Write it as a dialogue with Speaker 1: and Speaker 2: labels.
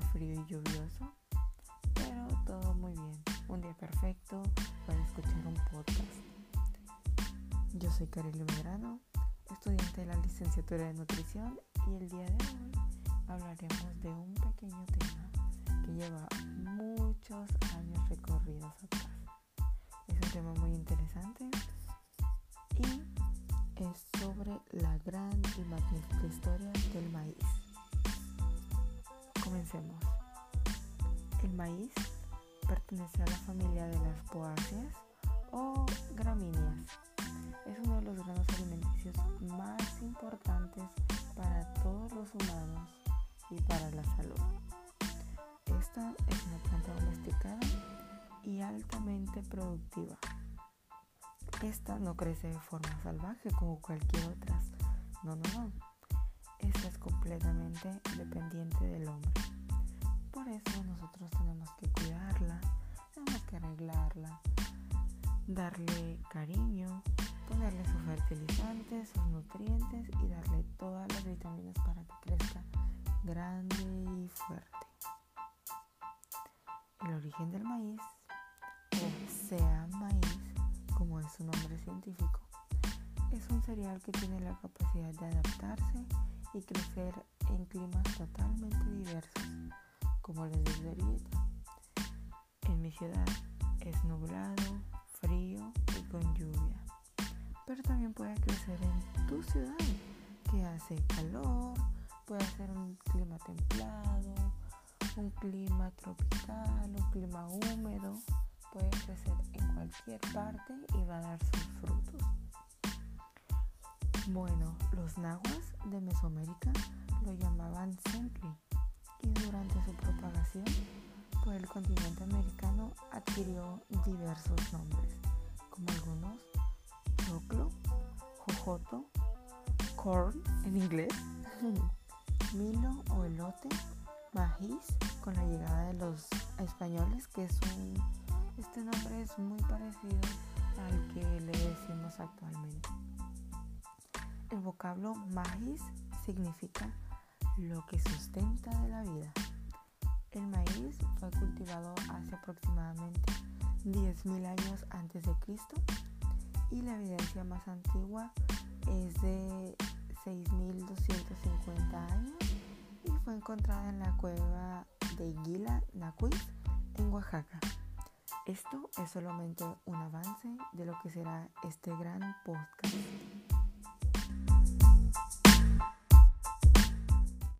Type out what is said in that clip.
Speaker 1: frío y lluvioso, pero todo muy bien. Un día perfecto para escuchar un podcast. Yo soy Kareli Medrano, estudiante de la licenciatura de nutrición y el día de hoy hablaremos de un pequeño tema que lleva muchos El maíz pertenece a la familia de las poáceas o gramíneas. Es uno de los granos alimenticios más importantes para todos los humanos y para la salud. Esta es una planta domesticada y altamente productiva. Esta no crece de forma salvaje como cualquier otra. No, no, no. Esta es completamente dependiente del hombre. Por eso nosotros tenemos que cuidarla, tenemos que arreglarla, darle cariño, ponerle sus fertilizantes, sus nutrientes y darle todas las vitaminas para que crezca grande y fuerte. El origen del maíz, o sea maíz, como es su nombre científico, es un cereal que tiene la capacidad de adaptarse y crecer en climas totalmente diversos, como les ahorita. En mi ciudad es nublado, frío y con lluvia, pero también puede crecer en tu ciudad, que hace calor, puede ser un clima templado, un clima tropical, un clima húmedo puede crecer en cualquier parte y va a dar sus frutos. Bueno, los nahuas de Mesoamérica lo llamaban simpli y durante su propagación por el continente americano adquirió diversos nombres, como algunos choclo, jojoto, corn en inglés, milo o elote, maíz con la llegada de los españoles que es un este nombre es muy parecido al que le decimos actualmente. El vocablo maíz significa lo que sustenta de la vida. El maíz fue cultivado hace aproximadamente 10.000 años antes de Cristo y la evidencia más antigua es de 6.250 años y fue encontrada en la cueva de Iguila, Nacuiz, en Oaxaca. Esto es solamente un avance de lo que será este gran podcast.